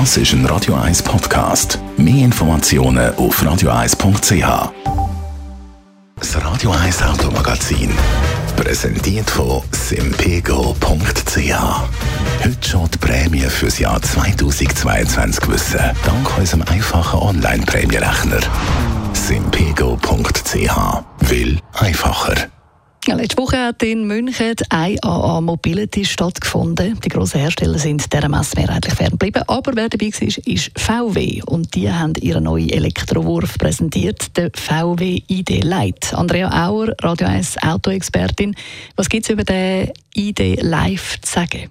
Das ist ein Radio 1 Podcast. Mehr Informationen auf radio1.ch. Das Radio 1 Automagazin. Präsentiert von simpego.ch. Heute schon die Prämie für das Jahr 2022 wissen. Dank unserem einfachen Online-Prämierechner. simpego.ch. Will einfacher. Letzte Woche hat in München die IAA Mobility stattgefunden. Die grossen Hersteller sind dieser Messe mehrheitlich ferngeblieben. Aber wer dabei war, ist VW. Und die haben ihren neuen Elektrowurf präsentiert, den VW ID Lite. Andrea Auer, Radio 1 Autoexpertin. Was gibt es über den ID Live zu sagen?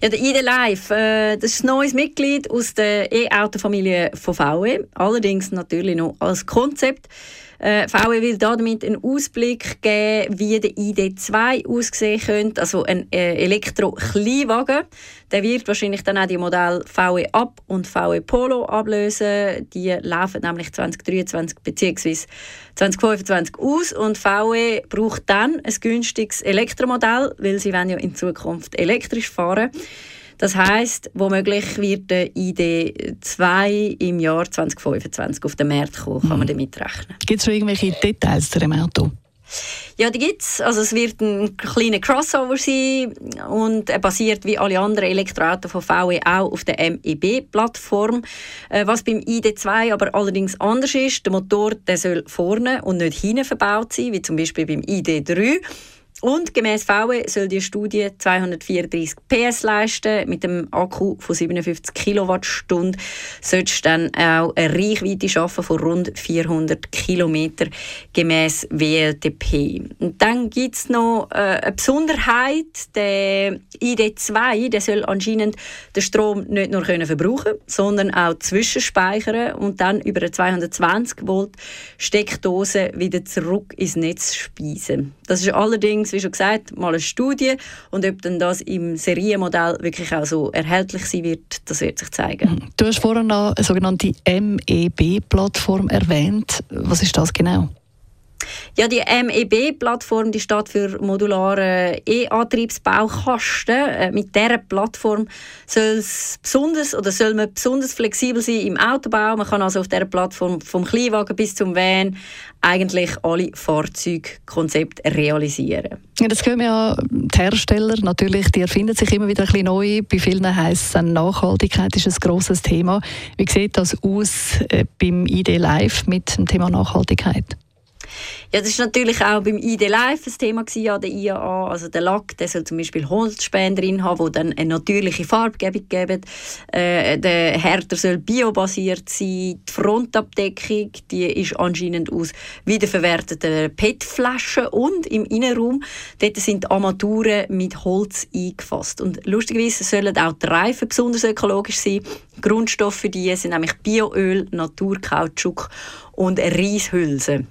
Ja, der ID Live, äh, das ist ein neues Mitglied aus der E-Auto-Familie von VW. Allerdings natürlich noch als Konzept. Äh, VW will damit einen Ausblick geben, wie der ID2 aussehen könnte, also ein äh, Elektro-Kleinwagen. Der wird wahrscheinlich dann auch die Modelle VW Up und VW Polo ablösen. Die laufen nämlich 2023 bzw. 2025 aus und VW braucht dann ein günstiges Elektromodell, weil sie ja in Zukunft elektrisch fahren wollen. Das heißt, womöglich wird der ID2 im Jahr 2025 auf den Markt kommen, kann man mhm. damit rechnen. Gibt es schon irgendwelche Details zu dem Auto? Ja, die gibt es. Also es wird ein kleiner Crossover sein und er basiert wie alle anderen Elektroautos von VW auch auf der MEB-Plattform. Äh, was beim ID2 aber allerdings anders ist, der Motor der soll vorne und nicht hinten verbaut sein, wie zum Beispiel beim ID3. Und gemäß VW soll die Studie 234 PS leisten. Mit dem Akku von 57 Kilowattstunden sollst du dann auch eine Reichweite schaffen von rund 400 Kilometer gemäß WLTP. Und dann gibt es noch äh, eine Besonderheit. Der ID2 der soll anscheinend den Strom nicht nur können verbrauchen sondern auch zwischenspeichern und dann über eine 220 Volt Steckdose wieder zurück ins Netz speisen. Das ist allerdings wie schon gesagt, mal eine Studie. Und ob dann das im Serienmodell wirklich auch so erhältlich sein wird, das wird sich zeigen. Mhm. Du hast vorhin noch eine sogenannte MEB-Plattform erwähnt. Was ist das genau? Ja, die MEB-Plattform die steht für modulare E-Antriebsbaukasten. Äh, mit dieser Plattform soll es besonders oder soll man besonders flexibel sein im Autobau. Man kann also auf dieser Plattform vom Kleinwagen bis zum Van eigentlich alle Fahrzeugkonzepte realisieren. Ja, das können ja die Hersteller natürlich, die erfinden sich immer wieder ein bisschen neu. Bei vielen heisst es, Nachhaltigkeit ist ein grosses Thema. Wie sieht das aus äh, beim ID Live mit dem Thema Nachhaltigkeit? Ja, das war natürlich auch beim ID Live ein Thema an der IAA. Also der Lack, der soll zum Beispiel Holzspäne drin haben, die dann eine natürliche Farbgebung geben. Äh, der Härter soll biobasiert sein. Die Frontabdeckung, die ist anscheinend aus wiederverwerteten PET-Flaschen und im Innenraum, dort sind Armaturen mit Holz eingefasst. Und lustigerweise sollen auch die Reifen besonders ökologisch sein. Grundstoffe für die sind nämlich Bioöl, Naturkautschuk und Reishülse.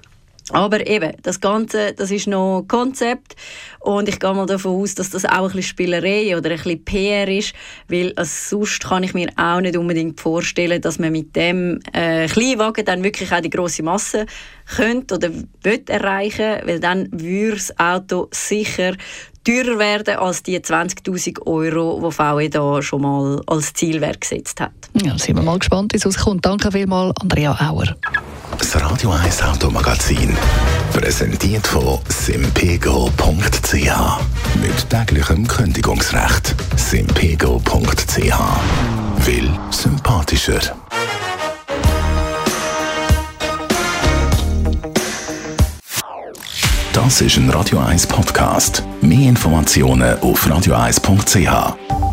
Aber eben, das Ganze, das ist noch Konzept und ich gehe mal davon aus, dass das auch ein bisschen Spielerei oder ein bisschen PR ist, weil sonst kann ich mir auch nicht unbedingt vorstellen, dass man mit dem äh, Kleinwagen dann wirklich auch die große Masse könnte oder will erreichen, weil dann würde das Auto sicher teurer werden als die 20.000 Euro, die VW da schon mal als Zielwert gesetzt hat. Ja, sind wir mal gespannt, wie es rauskommt. Danke vielmals, Andrea Auer. Das Radio 1 Automagazin. Präsentiert von simpego.ch. Mit täglichem Kündigungsrecht. simpego.ch. Will sympathischer. Das ist ein Radio 1 Podcast. Mehr Informationen auf radio1.ch.